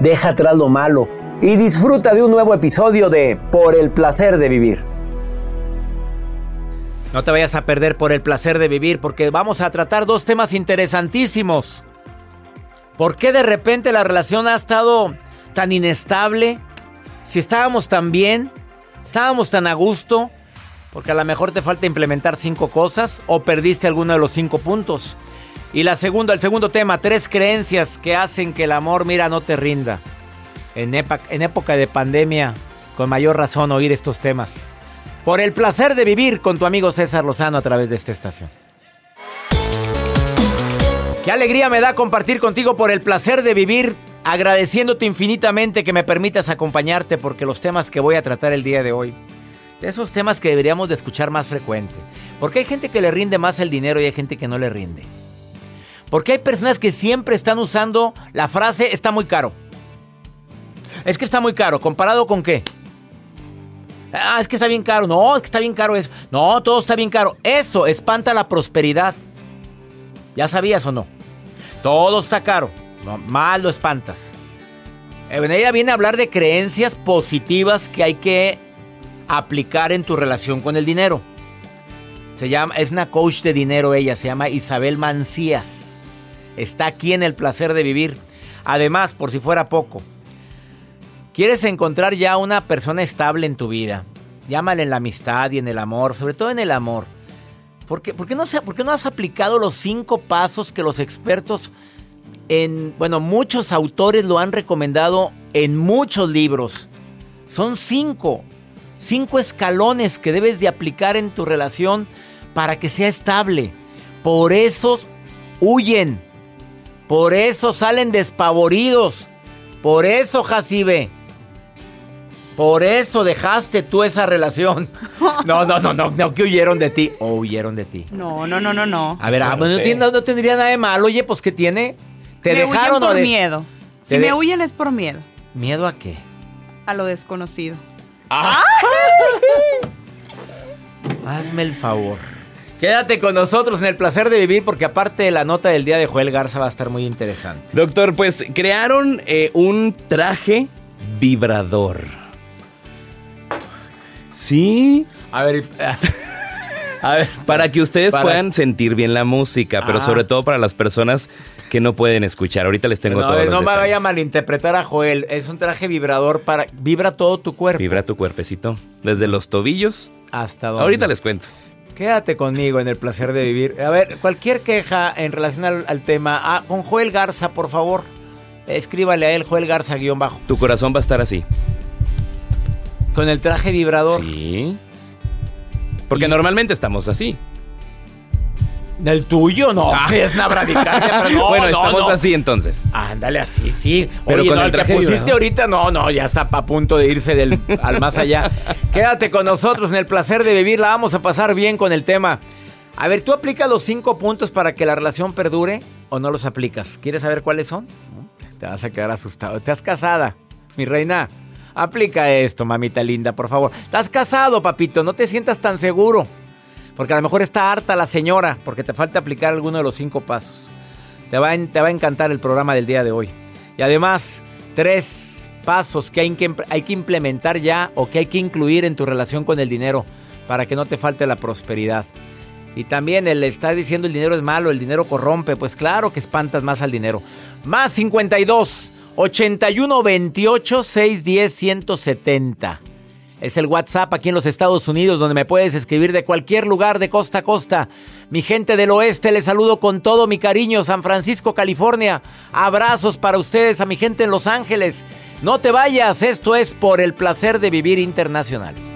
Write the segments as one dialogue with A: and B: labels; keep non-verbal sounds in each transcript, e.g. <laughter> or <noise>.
A: deja atrás lo malo y disfruta de un nuevo episodio de Por el placer de vivir. No te vayas a perder por el placer de vivir porque vamos a tratar dos temas interesantísimos. ¿Por qué de repente la relación ha estado tan inestable? Si estábamos tan bien, estábamos tan a gusto, porque a lo mejor te falta implementar cinco cosas o perdiste alguno de los cinco puntos. Y la segunda, el segundo tema, tres creencias que hacen que el amor, mira, no te rinda. En, época, de pandemia, con mayor razón oír estos temas. Por el placer de vivir con tu amigo César Lozano a través de esta estación. Qué alegría me da compartir contigo por el placer de vivir, agradeciéndote infinitamente que me permitas acompañarte porque los temas que voy a tratar el día de hoy, de esos temas que deberíamos de escuchar más frecuente, porque hay gente que le rinde más el dinero y hay gente que no le rinde. Porque hay personas que siempre están usando la frase está muy caro. Es que está muy caro, ¿comparado con qué? Ah, es que está bien caro. No, es que está bien caro eso. No, todo está bien caro. Eso espanta la prosperidad. ¿Ya sabías o no? Todo está caro. No, mal lo espantas. Ella viene a hablar de creencias positivas que hay que aplicar en tu relación con el dinero. Se llama, es una coach de dinero ella, se llama Isabel Mancías. Está aquí en el placer de vivir. Además, por si fuera poco, quieres encontrar ya una persona estable en tu vida. Llámale en la amistad y en el amor, sobre todo en el amor. ¿Por qué, por qué no, por qué no has aplicado los cinco pasos que los expertos en, bueno, muchos autores lo han recomendado en muchos libros? Son cinco, cinco escalones que debes de aplicar en tu relación para que sea estable. Por eso huyen, por eso salen despavoridos, por eso, Jacibe. Por eso dejaste tú esa relación. <laughs> No, no, no, no, no, que huyeron de ti. O huyeron de ti.
B: No, no, no, no, no.
A: A ver, ah, pues no, tiene- no tendría nada de malo. Oye, pues ¿qué tiene? ¿Te
B: me
A: dejaron
B: huyen
A: o
B: por
A: de-
B: miedo. Si
A: de-
B: me huyen es por miedo
A: ¿Miedo a qué?
B: a lo desconocido. <laughs>
A: Hazme el favor. Quédate con nosotros en el placer de vivir porque aparte de la nota del día de Joel Garza va a estar muy interesante.
C: Doctor, pues crearon eh, un traje vibrador. Sí.
A: A ver, <laughs>
C: A ver, para que ustedes
A: Para-
C: puedan sentir bien la música, pero
A: Ah.
C: sobre todo para las personas que no pueden escuchar. Ahorita les tengo
A: No, a
C: todos
A: ver,
C: los
A: no me vaya a malinterpretar a Joel. Es un traje vibrador para. Vibra todo tu cuerpo.
C: Vibra tu cuerpecito. Desde los tobillos.
A: Hasta dónde.
C: Ahorita les cuento.
A: Quédate conmigo en el placer de vivir. A ver, cualquier queja en relación al, al tema, ah, con Joel Garza, por favor, escríbale a él, Joel Garza, guion bajo.
C: Tu corazón va a estar así.
A: Con el traje vibrador.
C: Sí. Porque
A: Y-
C: normalmente estamos así.
A: ¿Del tuyo? No,
C: Ah.
A: es una bradicardia, pero <laughs> no,
C: bueno,
A: no,
C: estamos
A: no.
C: así entonces.
A: Ándale, así, sí.
C: Pero
A: Oye,
C: con
A: no,
C: el
A: el que pusiste ahorita, no, no, ya está a punto de irse del, al más allá. <laughs> Quédate con nosotros en el placer de vivir, la vamos a pasar bien con el tema. A ver, ¿tú aplicas los cinco puntos para que la relación perdure o no los aplicas? ¿Quieres saber cuáles son? Te vas a quedar asustado. ¿Estás casada, mi reina? Aplica esto, mamita linda, por favor. ¿Estás casado, papito? No te sientas tan seguro. Porque a lo mejor está harta la señora, porque te falta aplicar alguno de los cinco pasos. Te va, a, encantar el programa del día de hoy. Y además, tres pasos que hay, que hay que implementar ya o que hay que incluir en tu relación con el dinero para que no te falte la prosperidad. Y también el estar diciendo el dinero es malo, el dinero corrompe, pues claro que espantas más al dinero. Más 52 81 28 610 170. Es el WhatsApp aquí en los Estados Unidos donde me puedes escribir de cualquier lugar de costa a costa. Mi gente del oeste, les saludo con todo mi cariño. San Francisco, California. Abrazos para ustedes, a mi gente en Los Ángeles. No te vayas, esto es por el placer de vivir internacional.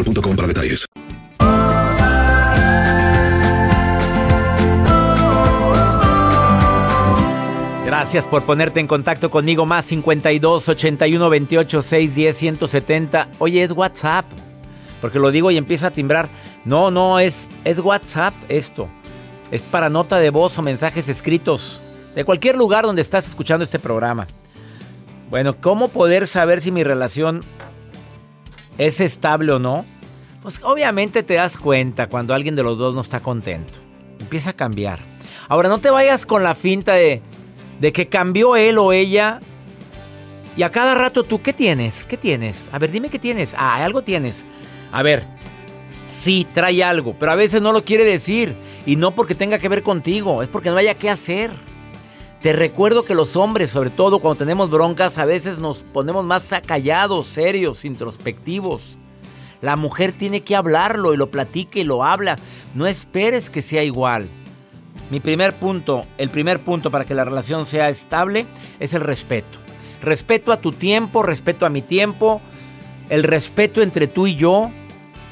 D: para detalles.
A: Gracias por ponerte en contacto conmigo. Más 52 81 28 6 10 170. Oye, es WhatsApp. Porque lo digo y empieza a timbrar. No, no, es, es WhatsApp esto. Es para nota de voz o mensajes escritos. De cualquier lugar donde estás escuchando este programa. Bueno, ¿cómo poder saber si mi relación es estable o no? Pues obviamente te das cuenta cuando alguien de los dos no está contento. Empieza a cambiar. Ahora, no te vayas con la finta de, de que cambió él o ella. Y a cada rato tú, ¿qué tienes? ¿Qué tienes? A ver, dime qué tienes. Ah, algo tienes. A ver, sí, trae algo, pero a veces no lo quiere decir. Y no porque tenga que ver contigo, es porque no haya qué hacer. Te recuerdo que los hombres, sobre todo cuando tenemos broncas, a veces nos ponemos más callados, serios, introspectivos. La mujer tiene que hablarlo y lo platica y lo habla. No esperes que sea igual. Mi primer punto, el primer punto para que la relación sea estable es el respeto. Respeto a tu tiempo, respeto a mi tiempo, el respeto entre tú y yo.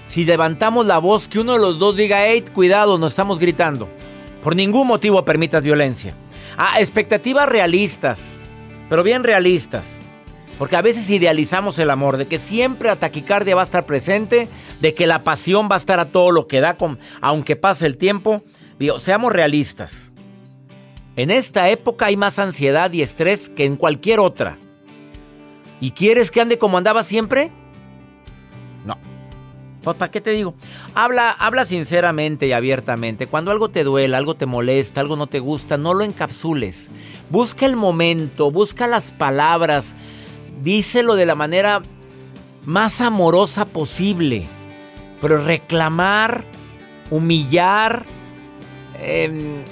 A: si levantamos la voz, que uno de los dos diga, hey, cuidado, no estamos gritando. Por ningún motivo permitas violencia. Ah, expectativas realistas, pero bien realistas. Porque a veces idealizamos el amor, de que siempre la taquicardia va a estar presente, de que la pasión va a estar a todo lo que da, con, aunque pase el tiempo. Digo, seamos realistas. En esta época hay más ansiedad y estrés que en cualquier otra. ¿Y quieres que ande como andaba siempre? Pues, ¿para qué te digo? Habla, habla sinceramente y abiertamente. Cuando algo te duele, algo te molesta, algo no te gusta, no lo encapsules. Busca el momento, busca las palabras. Díselo de la manera más amorosa posible. Pero reclamar, humillar, em,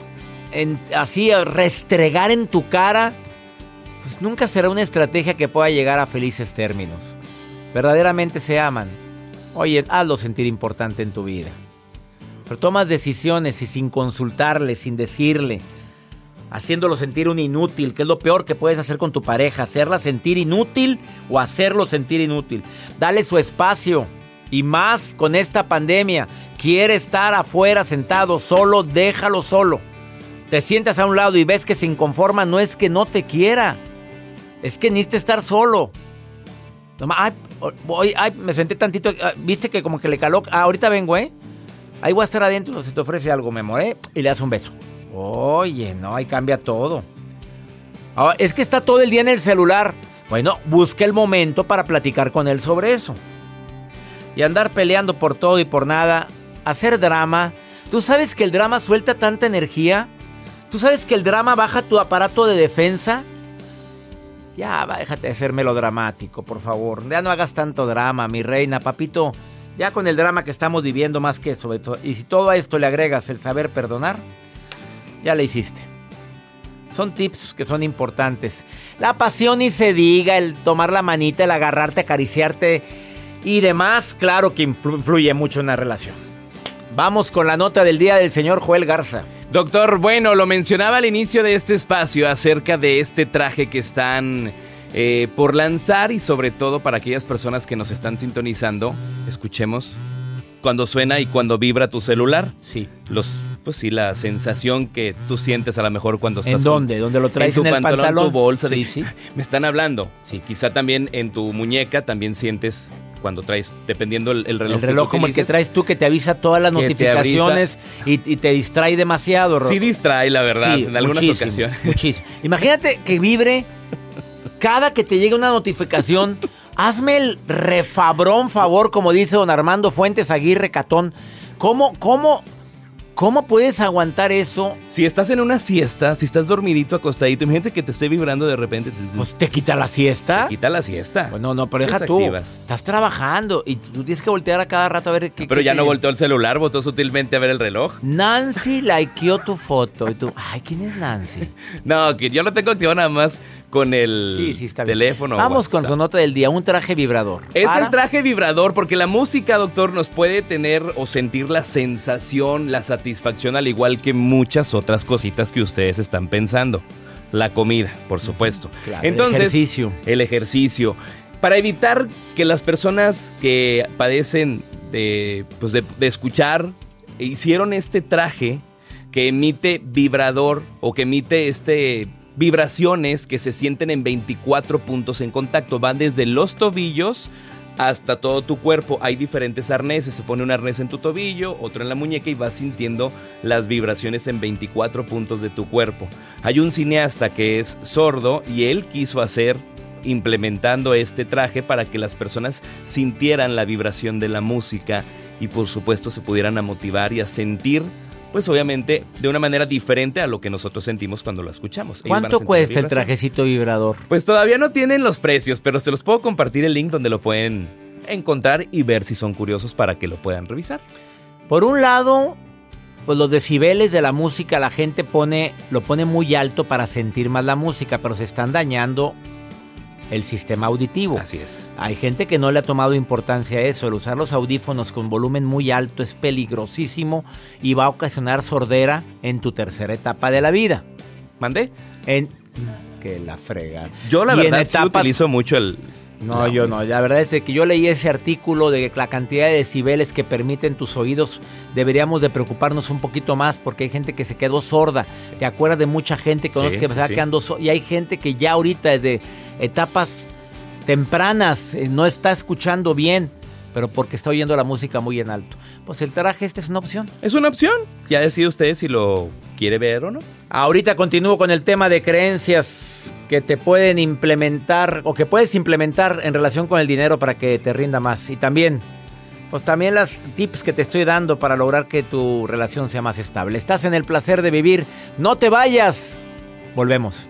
A: así restregar en tu cara, pues nunca será una estrategia que pueda llegar a felices términos. Verdaderamente se aman. Oye, hazlo sentir importante en tu vida. Pero tomas decisiones y sin consultarle, sin decirle, haciéndolo sentir un inútil, que es lo peor que puedes hacer con tu pareja, hacerla sentir inútil o hacerlo sentir inútil. Dale su espacio. Y más con esta pandemia, quiere estar afuera sentado solo, déjalo solo. Te sientas a un lado y ves que se inconforma, no es que no te quiera, es que necesita estar solo. Ay, ay, me senté tantito, ah, viste que como que le caló, ah, ahorita vengo, ¿eh? Ahí voy a estar adentro, si te ofrece algo, me ¿eh? Y le das un beso. Oye, no, ahí cambia todo. Ah, es que está todo el día en el celular. Bueno, busca el momento para platicar con él sobre eso. Y andar peleando por todo y por nada. Hacer drama. ¿Tú sabes que el drama suelta tanta energía? ¿Tú sabes que el drama baja tu aparato de defensa? Ya, déjate de ser melodramático, por favor. Ya no hagas tanto drama, mi reina, papito. Ya con el drama que estamos viviendo más que eso. Y si todo a esto le agregas el saber perdonar, ya le hiciste. Son tips que son importantes. La pasión y se diga, el tomar la manita, el agarrarte, acariciarte y demás, claro que influye mucho en la relación. Vamos con la nota del día del señor Joel Garza.
C: Doctor, bueno, lo mencionaba al inicio de este espacio acerca de este traje que están eh, por lanzar y sobre todo para aquellas personas que nos están sintonizando, escuchemos cuando suena y cuando vibra tu celular.
A: Sí.
C: Los pues sí, la sensación que tú sientes a lo mejor cuando estás...
A: ¿En dónde? ¿Dónde lo traes
C: en tu
A: en el
C: pantalón, tu bolsa.
A: Sí, sí. <laughs>
C: Me están hablando.
A: Sí.
C: Quizá también en tu muñeca también sientes cuando traes, dependiendo el, el reloj.
A: El reloj como el que traes tú que te avisa todas las notificaciones y, y, te distrae demasiado.
C: Sí distrae, la verdad,
A: sí,
C: en algunas
A: muchísimo,
C: ocasiones.
A: Muchísimo. Imagínate que vibre cada que te llegue una notificación. Hazme el refabrón favor, como dice don Armando Fuentes Aguirre Catón. ¿Cómo, cómo ¿Cómo puedes aguantar eso?
C: Si estás en una siesta, si estás dormidito, acostadito, imagínate que te esté vibrando de repente.
A: Pues te quita la siesta.
C: Te quita la siesta.
A: Pues no, no, pero deja tú. Estás trabajando y tú tienes que voltear a cada rato a ver qué.
C: Pero
A: qué,
C: ya no volteó el celular, votó sutilmente a ver el reloj.
A: Nancy likeó tu foto y tú, ay, ¿quién es Nancy? <laughs>
C: no, que yo lo tengo activado nada más con el
A: sí, sí, está
C: teléfono.
A: Vamos con su nota del día, un traje vibrador.
C: Es
A: ¿Para?
C: el traje vibrador porque la música, doctor, nos puede tener o sentir la sensación, la satisfacción al igual que muchas otras cositas que ustedes están pensando. La comida, por supuesto.
A: Claro,
C: Entonces,
A: el ejercicio.
C: El ejercicio. Para evitar que las personas que padecen de, pues de, de escuchar hicieron este traje que emite vibrador o que emite este vibraciones que se sienten en 24 puntos en contacto. Van desde los tobillos hasta todo tu cuerpo. Hay diferentes arneses. Se pone un arnés en tu tobillo, otro en la muñeca y vas sintiendo las vibraciones en 24 puntos de tu cuerpo. Hay un cineasta que es sordo y él quiso hacer implementando este traje para que las personas sintieran la vibración de la música y por supuesto se pudieran a motivar y a sentir pues obviamente de una manera diferente a lo que nosotros sentimos cuando lo escuchamos.
A: ¿Cuánto cuesta el trajecito vibrador?
C: Pues todavía no tienen los precios, pero se los puedo compartir el link donde lo pueden encontrar y ver si son curiosos para que lo puedan revisar.
A: Por un lado, pues los decibeles de la música la gente pone lo pone muy alto para sentir más la música, pero se están dañando el sistema auditivo.
C: Así es.
A: Hay gente que no le ha tomado importancia a eso. El usar los audífonos con volumen muy alto es peligrosísimo y va a ocasionar sordera en tu tercera etapa de la vida.
C: ¿Mandé?
A: En que la frega.
C: Yo la
A: y
C: verdad
A: en etapas,
C: sí utilizo mucho el
A: No, yo no. La verdad es que yo leí ese artículo de que la cantidad de decibeles que permiten tus oídos deberíamos de preocuparnos un poquito más porque hay gente que se quedó sorda. ¿Te acuerdas de mucha gente que,
C: Sí,
A: que se
C: sí,
A: quedando sorda? Y hay gente que ya ahorita desde etapas tempranas eh, no está escuchando bien, pero porque está oyendo la música muy en alto. Pues el traje este es una opción.
C: Es una opción. Ya decide usted si lo quiere ver o no.
A: Ahorita continúo con el tema de creencias que te pueden implementar o que puedes implementar en relación con el dinero para que te rinda más. Y también, pues también las tips que te estoy dando para lograr que tu relación sea más estable. Estás en el placer de vivir. No te vayas. Volvemos.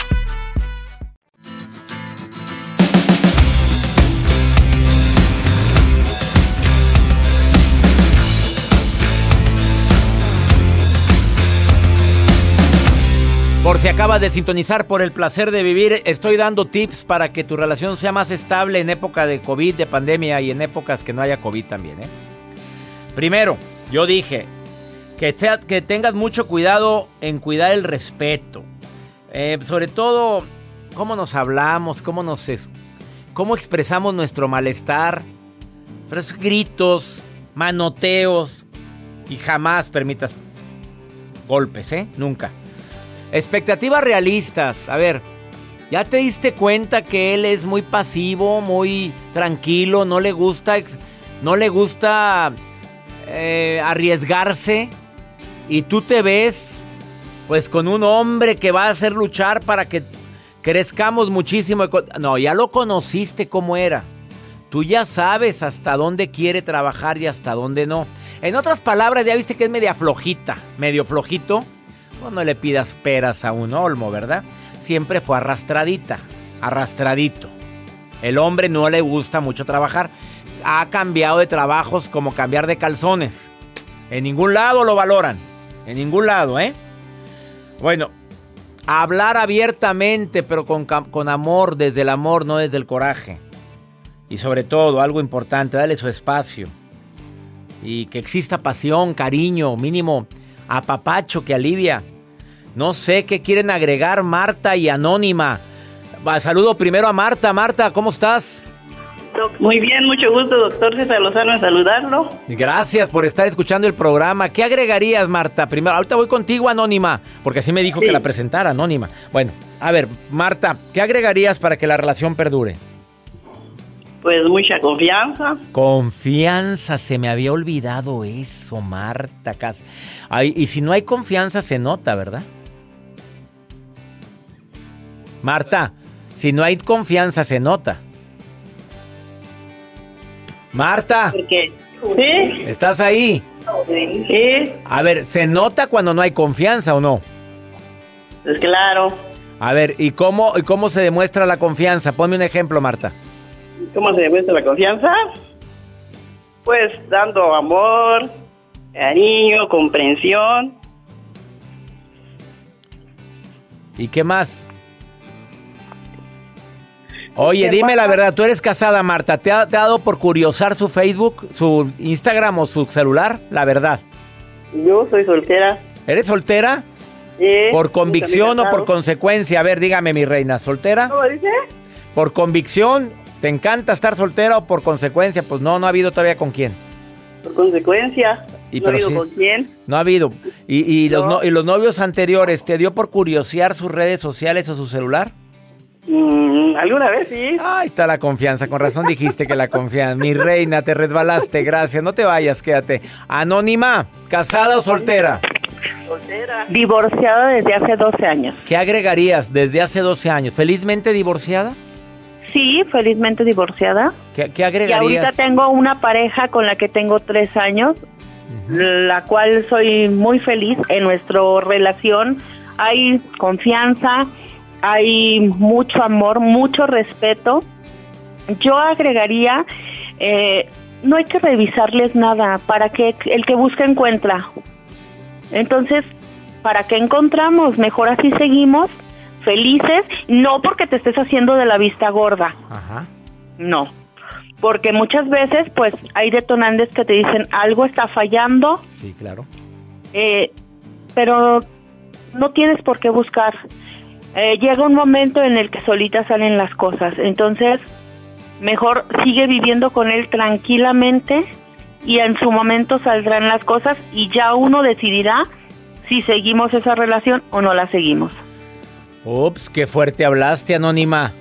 A: Por si acabas de sintonizar por el placer de vivir, estoy dando tips para que tu relación sea más estable en época de COVID, de pandemia y en épocas que no haya COVID también. ¿eh? Primero, yo dije que, que tengas mucho cuidado en cuidar el respeto. Eh, sobre todo, cómo nos hablamos, cómo nos es- cómo expresamos nuestro malestar. Pero gritos, manoteos y jamás permitas golpes, ¿eh? Nunca. Expectativas realistas. A ver, ¿ya te diste cuenta que él es muy pasivo, muy tranquilo, no le gusta, no le gusta eh, arriesgarse? Y tú te ves, pues, con un hombre que va a hacer luchar para que crezcamos muchísimo. No, ya lo conociste cómo era. Tú ya sabes hasta dónde quiere trabajar y hasta dónde no. En otras palabras, ya viste que es media flojita, medio flojito. Pues no le pidas peras a un olmo, ¿verdad? Siempre fue arrastradita, arrastradito. El hombre no le gusta mucho trabajar. Ha cambiado de trabajos como cambiar de calzones. En ningún lado lo valoran. En ningún lado, ¿eh? Bueno, hablar abiertamente, pero con, con amor, desde el amor, no desde el coraje. Y sobre todo, algo importante, dale su espacio. Y que exista pasión, cariño, mínimo apapacho que alivia. No sé qué quieren agregar Marta y Anónima. Saludo primero a Marta. Marta, ¿cómo estás?
E: Muy bien, mucho gusto, doctor César Lozano, en saludarlo.
A: Gracias por estar escuchando el programa. ¿Qué agregarías, Marta? Primero, ahorita voy contigo, Anónima, porque así me dijo que la presentara, Anónima. Bueno, a ver, Marta, ¿qué agregarías para que la relación perdure?
E: Pues mucha confianza.
A: Confianza, se me había olvidado eso, Marta. cas- Ay, y si no hay confianza, se nota, ¿verdad? Marta, si no hay confianza, se nota. Marta,
E: Porque, ¿sí?
A: ¿estás ahí?
E: Sí,
A: A ver, ¿se nota cuando no hay confianza o no?
E: pues claro.
A: A ver, ¿y cómo, ¿y cómo se demuestra la confianza? Ponme un ejemplo, Marta.
E: ¿Cómo se demuestra la confianza? Pues dando amor, cariño, comprensión.
A: ¿Y qué más? Oye, dime la verdad, ¿tú eres casada, Marta? ¿Te ha, dado por curiosar su Facebook, su Instagram o su celular? La verdad.
E: Yo soy soltera.
A: ¿Eres soltera?
E: Sí,
A: ¿Por convicción o por consecuencia? A ver, dígame, mi reina, ¿soltera?
E: ¿Cómo dice?
A: ¿Por convicción? ¿Te encanta estar soltera o por consecuencia? Pues no, no ha habido todavía con quién.
E: Por consecuencia.
A: Y
E: no
A: pero
E: digo
A: sí-
E: con quién.
A: No ha habido. ¿Y, y los,
E: No.
A: no- y los novios anteriores, te dio por curiosear sus redes sociales o su celular?
E: Mm, ¿Alguna vez sí?
A: Ahí está la confianza, con razón dijiste que la confianza. Mi reina, te resbalaste, gracias. No te vayas, quédate. Anónima, casada o soltera.
E: Soltera.
F: Divorciada desde hace 12 años.
A: ¿Qué agregarías desde hace 12 años? ¿Felizmente divorciada?
F: Sí, felizmente divorciada.
A: ¿Qué, qué
F: Y ahorita tengo una pareja con la que tengo tres años, la cual soy muy feliz en nuestra relación. Hay confianza, hay mucho amor, mucho respeto. Yo agregaría, eh, no hay que revisarles nada, para que el que busca encuentra. Entonces, ¿para qué encontramos? Mejor así seguimos, felices, no porque te estés haciendo de la vista gorda.
A: Ajá.
F: No, porque muchas veces pues hay detonantes que te dicen algo está fallando,
A: Sí, claro.
F: eh, pero no tienes por qué buscar. Eh, llega un momento en el que solita salen las cosas, entonces mejor sigue viviendo con él tranquilamente y en su momento saldrán las cosas y ya uno decidirá si seguimos esa relación o no la seguimos.
A: Ups, qué fuerte hablaste, Anónima.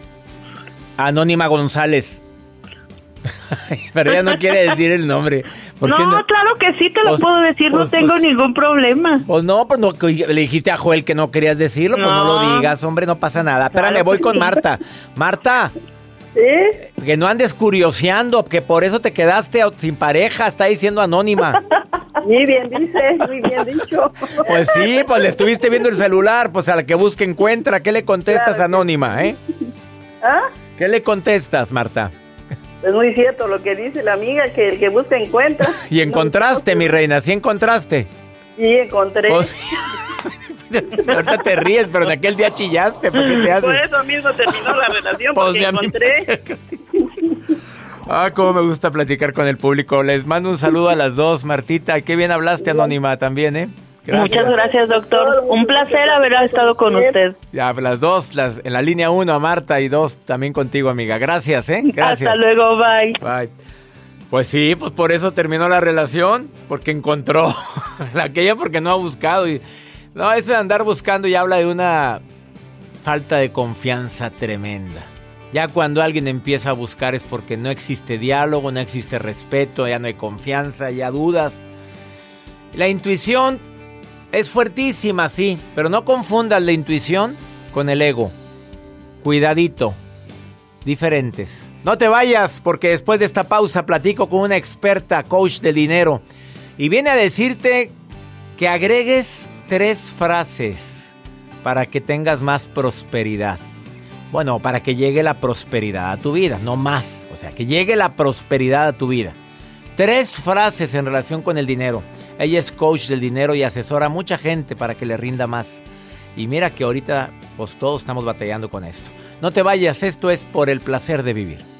A: Anónima González. <laughs> Pero ella no quiere decir el nombre. ¿Por
F: No,
A: qué no?
F: claro que sí te lo
A: Pues-
F: puedo decir, no
A: pues-
F: tengo
A: pues-
F: ningún problema.
A: Pues no, pues no, le dijiste a Joel que no querías decirlo, pues no lo digas, hombre, no pasa nada. Espérame,
F: Claro
A: voy
F: que
A: con. Marta. Marta,
E: ¿Sí?
A: que no andes curioseando, que por eso te quedaste sin pareja, está diciendo Anónima. <laughs>
E: Muy bien dice, muy bien dicho.
A: Pues sí, pues le estuviste viendo el celular, pues al que busque encuentra. ¿Qué le contestas,
E: Claro
A: Anónima, eh?
E: ¿Ah?
A: ¿Qué le contestas, Marta?
E: Es muy cierto lo que dice la amiga, que el que busca encuentra. <laughs>
A: Y encontraste, mi reina, ¿sí encontraste?
E: Sí, encontré.
A: Pues <laughs> Ahorita te ríes, pero en aquel día chillaste, ¿por qué te haces?
E: Por eso mismo terminó la relación,
A: Pues,
E: porque encontré. <laughs>
A: Ah, cómo me gusta platicar con el público. Les mando un saludo a las dos, Martita. Qué bien hablaste, Anónima, también, ¿eh?
F: Muchas gracias, doctor. Un placer haber estado con usted.
A: Ya, las dos, las, en la línea uno a Marta y dos también contigo, amiga. Gracias, ¿eh? Gracias.
F: Hasta luego, bye.
A: Bye. Pues sí, pues por eso terminó la relación, porque encontró <laughs> la aquella porque no ha buscado. Y, no, eso de andar buscando ya habla de una falta de confianza tremenda. Ya cuando alguien empieza a buscar es porque no existe diálogo, no existe respeto, ya no hay confianza, ya dudas. La intuición es fuertísima, sí, pero no confundas la intuición con el ego. Cuidadito diferentes. No te vayas porque después de esta pausa platico con una experta coach de dinero y viene a decirte que agregues tres frases para que tengas más prosperidad. Bueno, para que llegue la prosperidad a tu vida, no más. O sea, que llegue la prosperidad a tu vida. Tres frases en relación con el dinero. Ella es coach del dinero y asesora a mucha gente para que le rinda más. Y mira que ahorita pues todos estamos batallando con esto. No te vayas, esto es por el placer de vivir.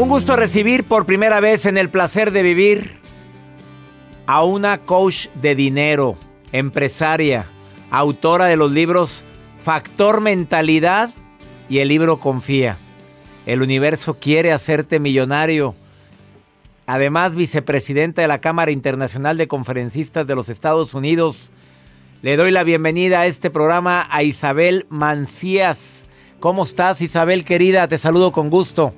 A: Un gusto recibir por primera vez en el placer de vivir a una coach de dinero, empresaria, autora de los libros Factor Mentalidad y el libro Confía. El universo quiere hacerte millonario. Además, vicepresidenta de la Cámara Internacional de Conferencistas de los Estados Unidos. Le doy la bienvenida a este programa a Isabel Mancías. ¿Cómo estás, Isabel querida? Te saludo con gusto.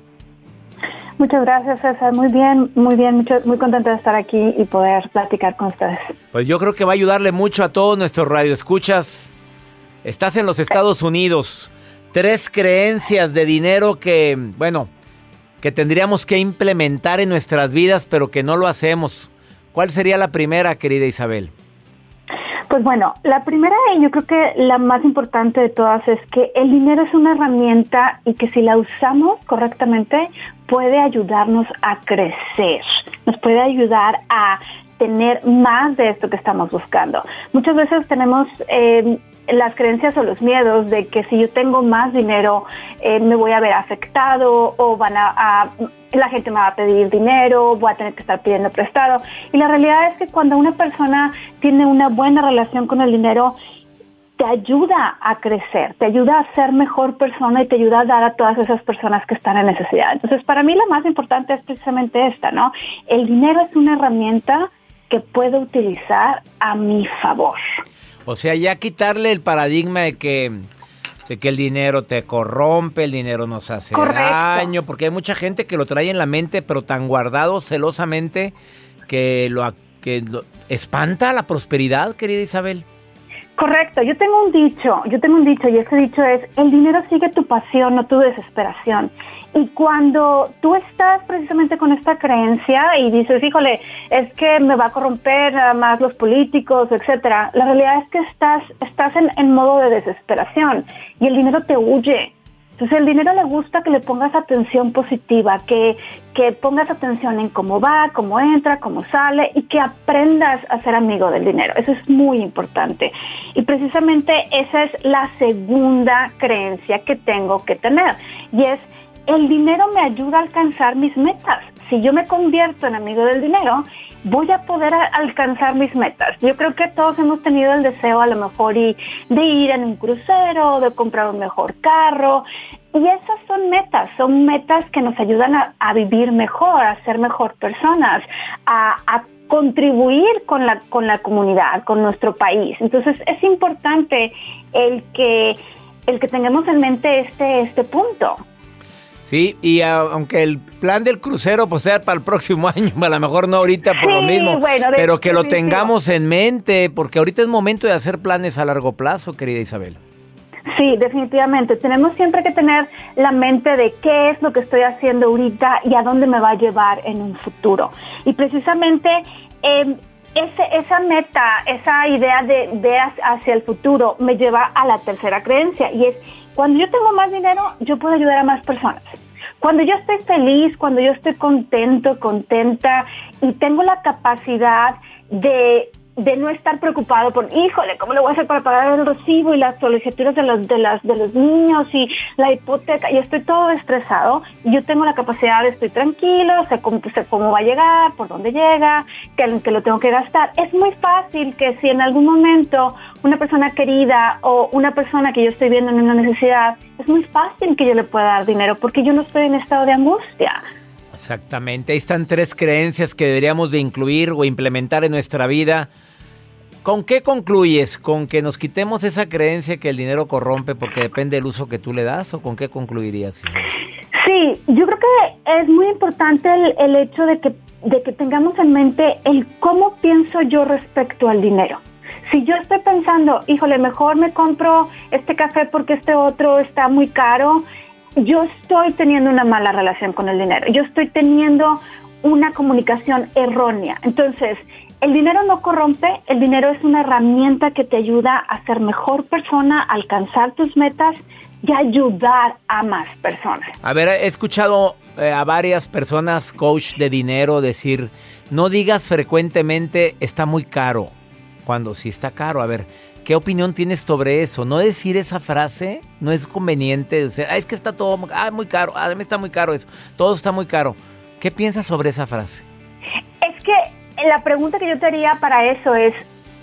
G: Muchas gracias, César. Muy bien, muy bien, mucho, muy contenta de estar aquí y poder platicar con ustedes.
A: Pues yo creo que va a ayudarle mucho a todos nuestros radioescuchas. Estás en los Estados Unidos. Tres creencias de dinero que, bueno, que tendríamos que implementar en nuestras vidas, pero que no lo hacemos. ¿Cuál sería la primera, querida Isabel?
G: Pues bueno, la primera y yo creo que la más importante de todas es que el dinero es una herramienta y que si la usamos correctamente puede ayudarnos a crecer, nos puede ayudar a tener más de esto que estamos buscando. Muchas veces tenemos eh, las creencias o los miedos de que si yo tengo más dinero eh, me voy a ver afectado o van a, a, la gente me va a pedir dinero, voy a tener que estar pidiendo prestado. Y la realidad es que cuando una persona tiene una buena relación con el dinero, te ayuda a crecer, te ayuda a ser mejor persona y te ayuda a dar a todas esas personas que están en necesidad. Entonces, para mí la más importante es precisamente esta, ¿no? El dinero es una herramienta que puedo utilizar a mi favor.
A: O sea, ya quitarle el paradigma de que, de que el dinero te corrompe, el dinero nos hace
G: Correcto.
A: daño, porque hay mucha gente que lo trae en la mente, pero tan guardado celosamente que lo, que lo espanta la prosperidad, querida Isabel.
G: Correcto, yo tengo un dicho, yo tengo un dicho y ese dicho es, el dinero sigue tu pasión, no tu desesperación. Y cuando tú estás precisamente con esta creencia y dices, híjole, es que me va a corromper nada más los políticos, etcétera, la realidad es que estás, estás en, en modo de desesperación y el dinero te huye. Entonces, el dinero le gusta que le pongas atención positiva, que, que pongas atención en cómo va, cómo entra, cómo sale y que aprendas a ser amigo del dinero. Eso es muy importante. Y precisamente esa es la segunda creencia que tengo que tener. Y es, el dinero me ayuda a alcanzar mis metas. Si yo me convierto en amigo del dinero, voy a poder alcanzar mis metas. Yo creo que todos hemos tenido el deseo a lo mejor y, de ir en un crucero, de comprar un mejor carro. Y esas son metas, son metas que nos ayudan a, a vivir mejor, a ser mejor personas, a, a contribuir con la, con la comunidad, con nuestro país. Entonces es importante el que, el que tengamos en mente este, este punto.
A: Sí, y ah, aunque el plan del crucero pues sea para el próximo <laughs> año, a lo mejor no ahorita por lo mismo,
G: bueno,
A: pero que lo tengamos en mente, porque ahorita es momento de hacer planes a largo plazo, querida Isabel.
G: Sí, definitivamente. Tenemos siempre que tener la mente de qué es lo que estoy haciendo ahorita y a dónde me va a llevar en un futuro. Y precisamente eh, ese, esa meta, esa idea de ver hacia el futuro me lleva a la tercera creencia y es, cuando yo tengo más dinero, yo puedo ayudar a más personas. Cuando yo estoy feliz, cuando yo estoy contento, contenta y tengo la capacidad de de no estar preocupado por, híjole, ¿cómo le voy a hacer para pagar el recibo y las solicitudes de los, de de los niños y la hipoteca? Y estoy todo estresado. Yo tengo la capacidad de estoy tranquilo, sé cómo, sé cómo va a llegar, por dónde llega, que, que lo tengo que gastar. Es muy fácil que si en algún momento una persona querida o una persona que yo estoy viendo en una necesidad, es muy fácil que yo le pueda dar dinero porque yo no estoy en estado de angustia.
A: Exactamente, ahí están tres creencias que deberíamos de incluir o implementar en nuestra vida. ¿Con qué concluyes? ¿Con que nos quitemos esa creencia que el dinero corrompe porque depende del uso que tú le das? ¿O con qué concluirías?
G: Sí, yo creo que es muy importante el, el hecho de que, de que tengamos en mente el cómo pienso yo respecto al dinero. Si yo estoy pensando, híjole, mejor me compro este café porque este otro está muy caro, yo estoy teniendo una mala relación con el dinero. Yo estoy teniendo una comunicación errónea. Entonces, el dinero no corrompe, el dinero es una herramienta que te ayuda a ser mejor persona, alcanzar tus metas y ayudar a más personas.
A: A ver, he escuchado eh, a varias personas, coach de dinero, decir, no digas frecuentemente está muy caro, cuando sí está caro. A ver, ¿qué opinión tienes sobre eso? No decir esa frase no es conveniente. O sea, "Ah, es que está todo ah, muy caro, ah, me está muy caro eso, todo está muy caro. ¿Qué piensas sobre esa frase?
G: Es que la pregunta que yo te haría para eso es,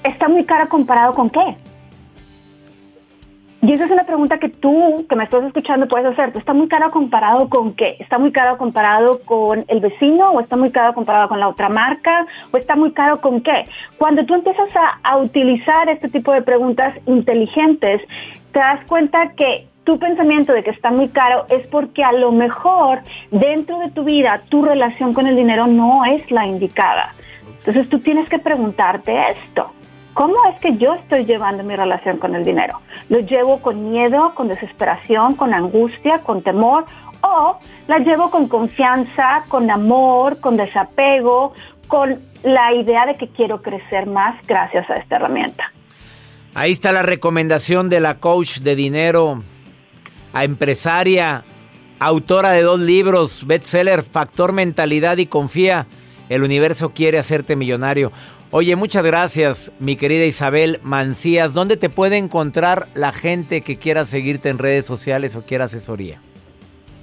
G: ¿está muy cara comparado con qué? Y esa es una pregunta que tú, que me estás escuchando, puedes hacerte. ¿Está muy caro comparado con qué? ¿Está muy caro comparado con el vecino? ¿O está muy caro comparado con la otra marca? ¿O está muy caro con qué? Cuando tú empiezas a, a utilizar este tipo de preguntas inteligentes, te das cuenta que tu pensamiento de que está muy caro es porque a lo mejor dentro de tu vida tu relación con el dinero no es la indicada. Entonces tú tienes que preguntarte esto. ¿Cómo es que yo estoy llevando mi relación con el dinero? ¿Lo llevo con miedo, con desesperación, con angustia, con temor? ¿O la llevo con confianza, con amor, con desapego, con la idea de que quiero crecer más gracias a esta herramienta?
A: Ahí está la recomendación de la coach de dinero, a empresaria, autora de dos libros, bestseller, Factor Mentalidad y Confía. El universo quiere hacerte millonario. Oye, muchas gracias, mi querida Isabel Mancías. ¿Dónde te puede encontrar la gente que quiera seguirte en redes sociales o quiera asesoría?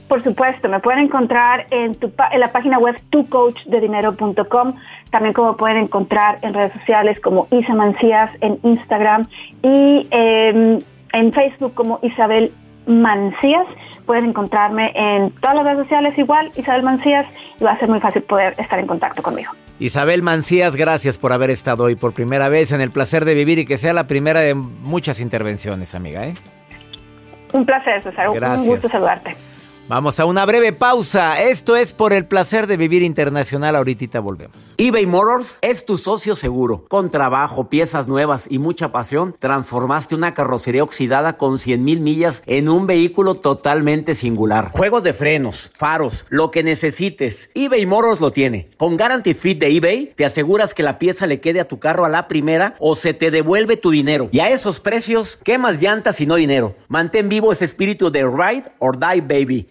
G: Por supuesto, me pueden encontrar en, tu, en la página web tucoachdedinero.com, también como pueden encontrar en redes sociales como Isa Mancías en Instagram y eh, en Facebook como Isabel Mancías. Pueden encontrarme en todas las redes sociales igual, Isabel Mancías, y va a ser muy fácil poder estar en contacto conmigo.
A: Isabel Mancías, gracias por haber estado hoy por primera vez en el placer de vivir y que sea la primera de muchas intervenciones, amiga. ¿eh?
G: Un placer, César.
A: Gracias.
G: Un gusto saludarte.
A: Vamos a una breve pausa. Esto es por el placer de vivir internacional. Ahorita volvemos. eBay Motors es tu socio seguro. Con trabajo, piezas nuevas y mucha pasión, transformaste una carrocería oxidada con 100 mil millas en un vehículo totalmente singular. Juegos de frenos, faros, lo que necesites. eBay Motors lo tiene. Con Guarantee Fit de eBay, te aseguras que la pieza le quede a tu carro a la primera o se te devuelve tu dinero. Y a esos precios, ¿qué más llantas y no dinero? Mantén vivo ese espíritu de Ride or Die Baby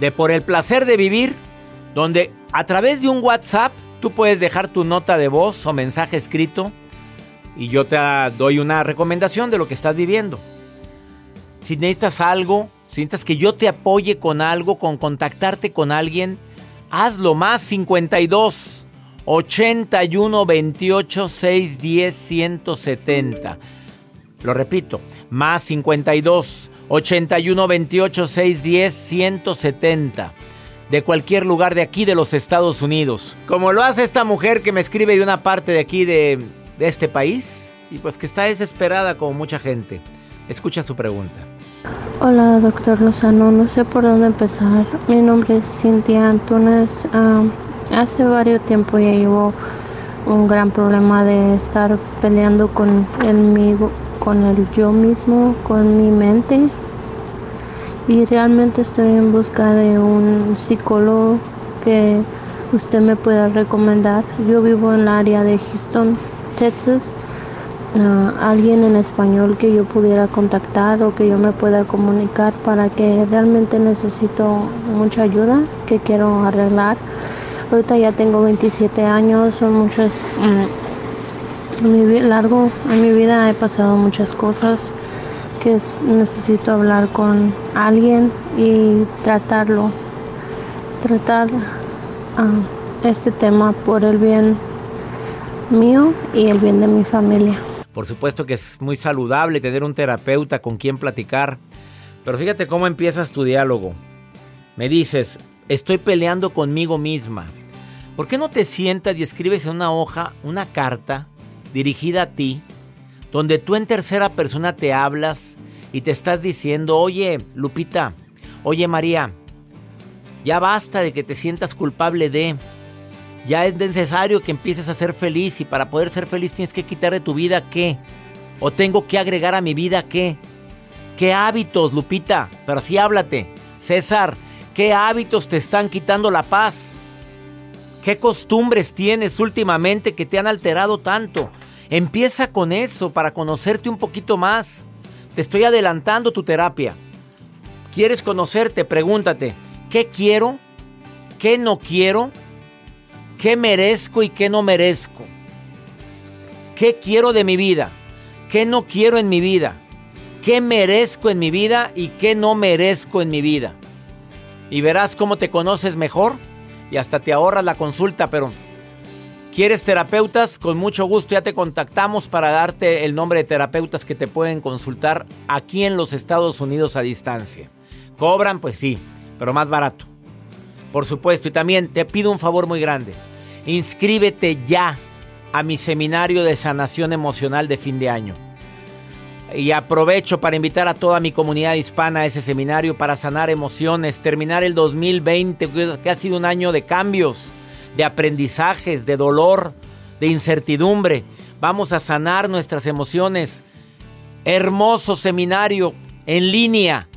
A: de Por el placer de vivir, donde a través de un WhatsApp tú puedes dejar tu nota de voz o mensaje escrito y yo te doy una recomendación de lo que estás viviendo. Si necesitas algo, si necesitas que yo te apoye con algo, con contactarte con alguien, Hazlo más 52 81 28 610 170. Lo repito, más 52 81 28 610 170. De cualquier lugar de aquí de los Estados Unidos. Como lo hace esta mujer que me escribe de una parte de aquí de, este país. Y pues que está desesperada como mucha gente. Escucha su pregunta.
H: Hola, doctor Lozano. No sé por dónde empezar. Mi nombre es Cintia Antunes. Ah, hace varios tiempo ya llevo un gran problema de estar peleando con el, con el yo mismo, con mi mente. Y realmente estoy en busca de un psicólogo que usted me pueda recomendar. Yo vivo en el área de Houston, Texas alguien en español que yo pudiera contactar o que yo me pueda comunicar para que realmente necesito mucha ayuda que quiero arreglar. Ahorita ya tengo 27 años, son muchas... Mm, mi largo en mi vida he pasado muchas cosas que necesito hablar con alguien y tratarlo, tratar ah, este tema por el bien mío y el bien de mi familia.
A: Por supuesto que es muy saludable tener un terapeuta con quien platicar. Pero fíjate cómo empiezas tu diálogo. Me dices, estoy peleando conmigo misma. ¿Por qué no te sientas y escribes en una hoja una carta dirigida a ti, donde tú en tercera persona te hablas y te estás diciendo, oye, Lupita, oye, María, ya basta de que te sientas culpable de... Ya es necesario que empieces a ser feliz y para poder ser feliz tienes que quitar de tu vida qué. O tengo que agregar a mi vida qué. ¿Qué hábitos, Lupita? Pero sí háblate. César, ¿qué hábitos te están quitando la paz? ¿Qué costumbres tienes últimamente que te han alterado tanto? Empieza con eso para conocerte un poquito más. Te estoy adelantando tu terapia. ¿Quieres conocerte? Pregúntate, ¿qué quiero? ¿Qué no quiero? ¿Qué merezco y qué no merezco? ¿Qué quiero de mi vida? ¿Qué no quiero en mi vida? ¿Qué merezco en mi vida y qué no merezco en mi vida? Y verás cómo te conoces mejor y hasta te ahorras la consulta, pero ¿quieres terapeutas? Con mucho gusto ya te contactamos para darte el nombre de terapeutas que te pueden consultar aquí en los Estados Unidos a distancia. ¿Cobran? Pues sí, pero más barato. Por supuesto, y también te pido un favor muy grande Inscríbete ya a mi seminario de sanación emocional de fin de año. Y aprovecho para invitar a toda mi comunidad hispana a ese seminario para sanar emociones, terminar el 2020, que ha sido un año de cambios, de aprendizajes, de dolor, de incertidumbre. Vamos a sanar nuestras emociones. Hermoso seminario en línea.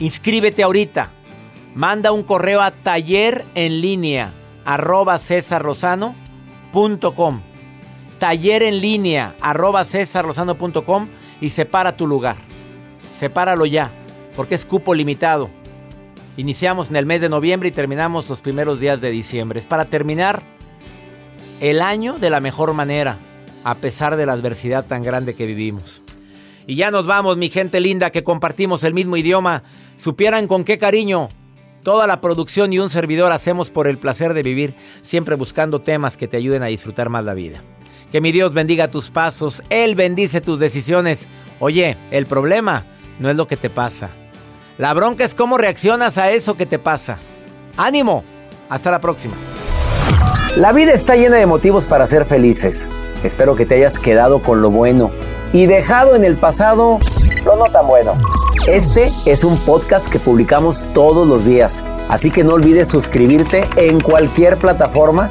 A: Inscríbete ahorita. Manda un correo a taller en línea arroba cesarrosano.com. Taller en línea arroba cesarrosano.com y separa tu lugar. Sepáralo ya, porque es cupo limitado. Iniciamos en el mes de noviembre y terminamos los primeros días de diciembre. Es para terminar el año de la mejor manera, a pesar de la adversidad tan grande que vivimos. Y ya nos vamos, mi gente linda, que compartimos el mismo idioma. Supieran con qué cariño Toda la producción y un servidor hacemos por el placer de vivir, siempre buscando temas que te ayuden a disfrutar más la vida. Que mi Dios bendiga tus pasos, Él bendice tus decisiones. Oye, el problema no es lo que te pasa. La bronca es cómo reaccionas a eso que te pasa. Ánimo, hasta la próxima. La vida está llena de motivos para ser felices. Espero que te hayas quedado con lo bueno y dejado en el pasado lo no tan bueno. Este es un podcast que publicamos todos los días, así que no olvides suscribirte en cualquier plataforma